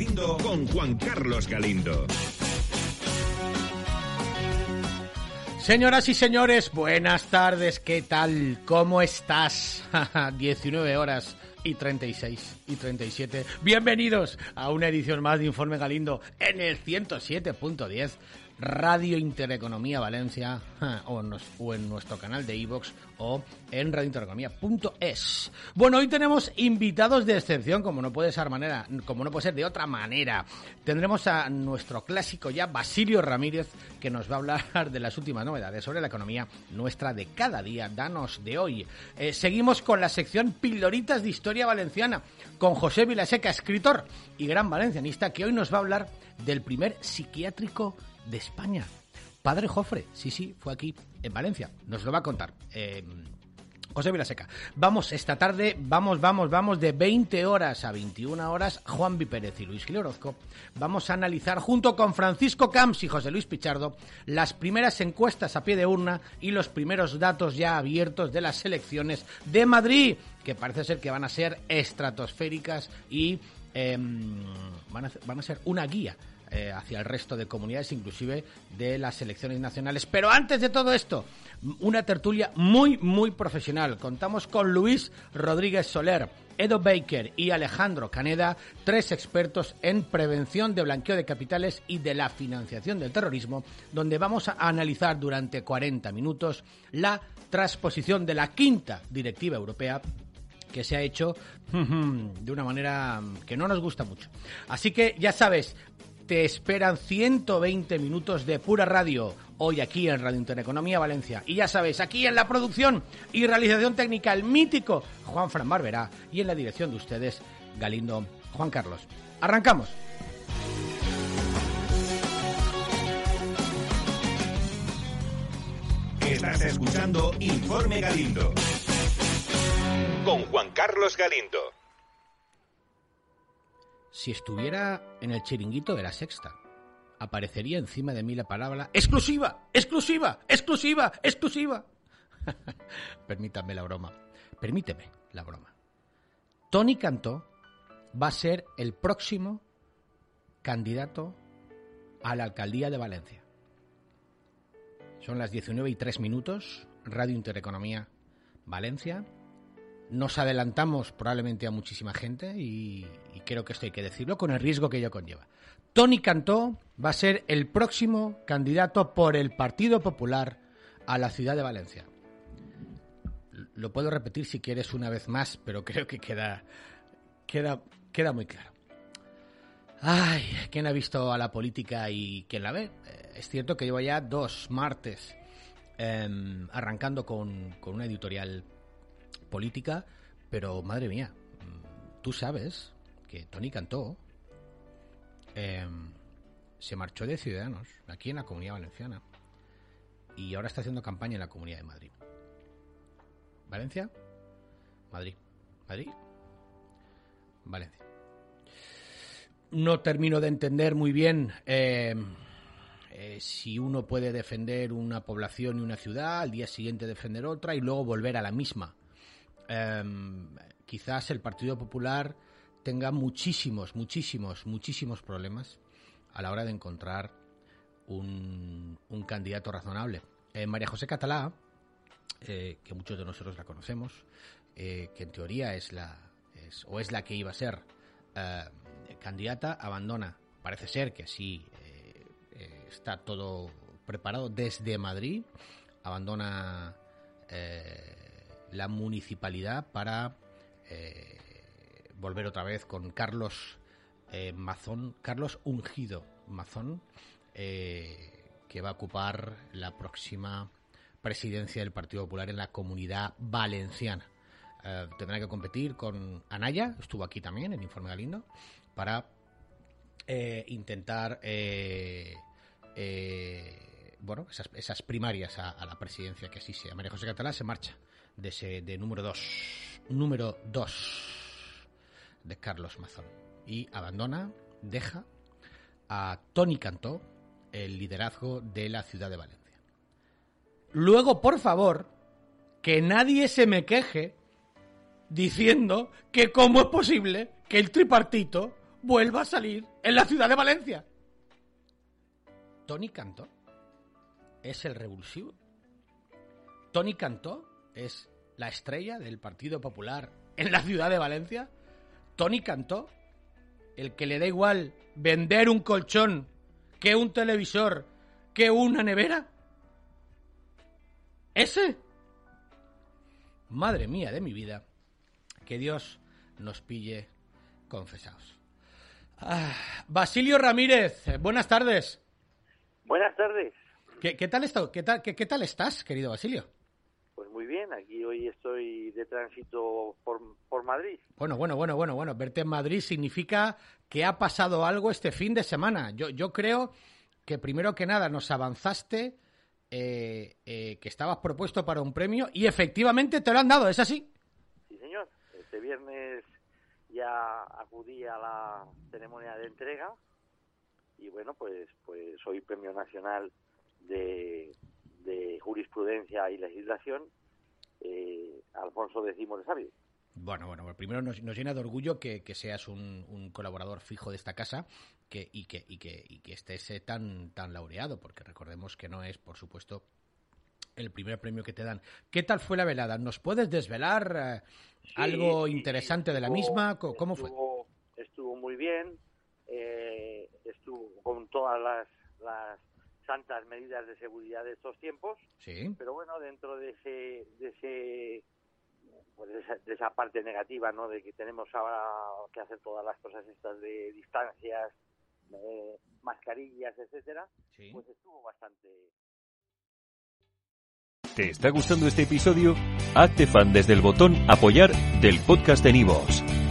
Galindo con Juan Carlos Galindo. Señoras y señores, buenas tardes, ¿qué tal? ¿Cómo estás? 19 horas y 36 y 37. Bienvenidos a una edición más de Informe Galindo en el 107.10 Radio Intereconomía Valencia o, en nuestro canal de iVox o en radiointereconomía.es. Bueno, hoy tenemos invitados de excepción, como no puede ser manera, como no puede ser de otra manera. Tendremos a nuestro clásico ya Basilio Ramírez que nos va a hablar de las últimas novedades sobre la economía nuestra de cada día. Danos de hoy. Eh, seguimos con la sección Pildoritas de Historia Valenciana con José Vilaseca, escritor y gran valencianista, que hoy nos va a hablar del primer psiquiátrico de España. Padre Jofre, sí, sí, fue aquí, en Valencia. Nos lo va a contar. Eh, José Vilaseca. Vamos, esta tarde, vamos, vamos, vamos, de 20 horas a 21 horas, Juan Pérez y Luis Gil Orozco. Vamos a analizar junto con Francisco Camps y José Luis Pichardo las primeras encuestas a pie de urna y los primeros datos ya abiertos de las elecciones de Madrid, que parece ser que van a ser estratosféricas y em, van, a, van a ser una guía eh, hacia el resto de comunidades, inclusive de las elecciones nacionales. Pero antes de todo esto, una tertulia muy, muy profesional. Contamos con Luis Rodríguez Soler, Edo Baker y Alejandro Caneda, tres expertos en prevención de blanqueo de capitales y de la financiación del terrorismo, donde vamos a analizar durante 40 minutos la transposición de la quinta directiva europea que se ha hecho de una manera que no nos gusta mucho. Así que ya sabes, te esperan 120 minutos de pura radio hoy aquí en Radio Intereconomía Valencia. Y ya sabéis, aquí en la producción y realización técnica el mítico Juan Fran Barberá y en la dirección de ustedes Galindo Juan Carlos. Arrancamos. Estás escuchando Informe Galindo con Juan Carlos Galindo. Si estuviera en el chiringuito de la sexta, aparecería encima de mí la palabra exclusiva, exclusiva, exclusiva, exclusiva. Permítame la broma. Permíteme la broma. Tony Cantó va a ser el próximo candidato a la alcaldía de Valencia. Son las 19 y 3 minutos, Radio Intereconomía Valencia, nos adelantamos probablemente a muchísima gente y, creo que esto hay que decirlo con el riesgo que ello conlleva. Tony Cantó va a ser el próximo candidato por el Partido Popular a la ciudad de Valencia. Lo puedo repetir si quieres una vez más, pero creo que queda, queda, queda muy claro. Ay, ¿quién ha visto a la política y quién la ve? Eh, es cierto que llevo ya dos martes em, arrancando con, con una editorial política, pero madre mía, mm, tú sabes que Tony Cantó em, se marchó de Ciudadanos aquí en la Comunidad Valenciana y ahora está haciendo campaña en la Comunidad de Madrid. ¿Valencia? Madrid. ¿Madrid? Valencia. No termino de entender muy bien em, eh, si uno puede defender una población y una ciudad, al día siguiente defender otra y luego volver a la misma. Em, quizás el Partido Popular tenga muchísimos, muchísimos, muchísimos problemas a la hora de encontrar un, candidato razonable. Eh, María José Catalá, eh, que muchos de nosotros la conocemos, eh, que en teoría es la o es la que iba a ser candidata, abandona. Parece ser que sí está todo preparado desde Madrid, abandona la municipalidad para eh, volver otra vez con Carlos eh, Mazón, Carlos Ungido Mazón, eh, que va a ocupar la próxima presidencia del Partido Popular en la comunidad valenciana. tendrá que competir con Anaya, estuvo aquí también en Informe Galindo, para intentar bueno, esas, primarias a, a, la presidencia que así sea. María José Catalá se marcha de ese de número 2, número 2 de Carlos Mazón y abandona, deja a Tony Cantó el liderazgo de la ciudad de Valencia. Luego, por favor, que nadie se me queje diciendo que cómo es posible que el tripartito vuelva a salir en la ciudad de Valencia. Tony Cantó es el revulsivo. Tony Cantó es la estrella del Partido Popular en la ciudad de Valencia. Tony Cantó, el que le da igual vender un colchón que un televisor, que una nevera. ¿Ese? Madre mía de mi vida, que Dios nos pille confesados. Ah, Basilio Ramírez, buenas tardes. Buenas tardes. ¿Qué, qué tal está, qué, tal, qué, qué tal estás, querido Basilio? Bien, aquí hoy estoy de tránsito por, por Madrid. Bueno, bueno, bueno, bueno, bueno. Verte en Madrid significa que ha pasado algo este fin de semana. Yo, yo creo que primero que nada nos avanzaste eh, eh, que estabas propuesto para un premio y efectivamente te lo han dado, ¿es así? Sí, señor. Este viernes ya acudí a la ceremonia de entrega y bueno, pues pues soy premio nacional de, de jurisprudencia y legislación eh, Alfonso X de Sabio. Bueno, bueno, primero nos, nos llena de orgullo que, que seas un, un colaborador fijo de esta casa que, y, que, y, que, y que estés eh, tan, tan laureado, porque recordemos que no es, por supuesto, el primer premio que te dan. ¿Qué tal fue la velada? ¿Nos puedes desvelar eh, Sí, algo sí, interesante de la misma? ¿Cómo fue? estuvo, Estuvo muy bien, eh, estuvo con todas las, las santas medidas de seguridad de estos tiempos, Sí. pero bueno, dentro de ese, de ese pues de esa, de esa parte negativa, ¿no? De que tenemos ahora que hacer todas las cosas estas de distancias, eh, mascarillas, etcétera, sí. pues estuvo bastante ¿Te está gustando este episodio? Hazte fan desde el botón Apoyar del podcast de Nivos.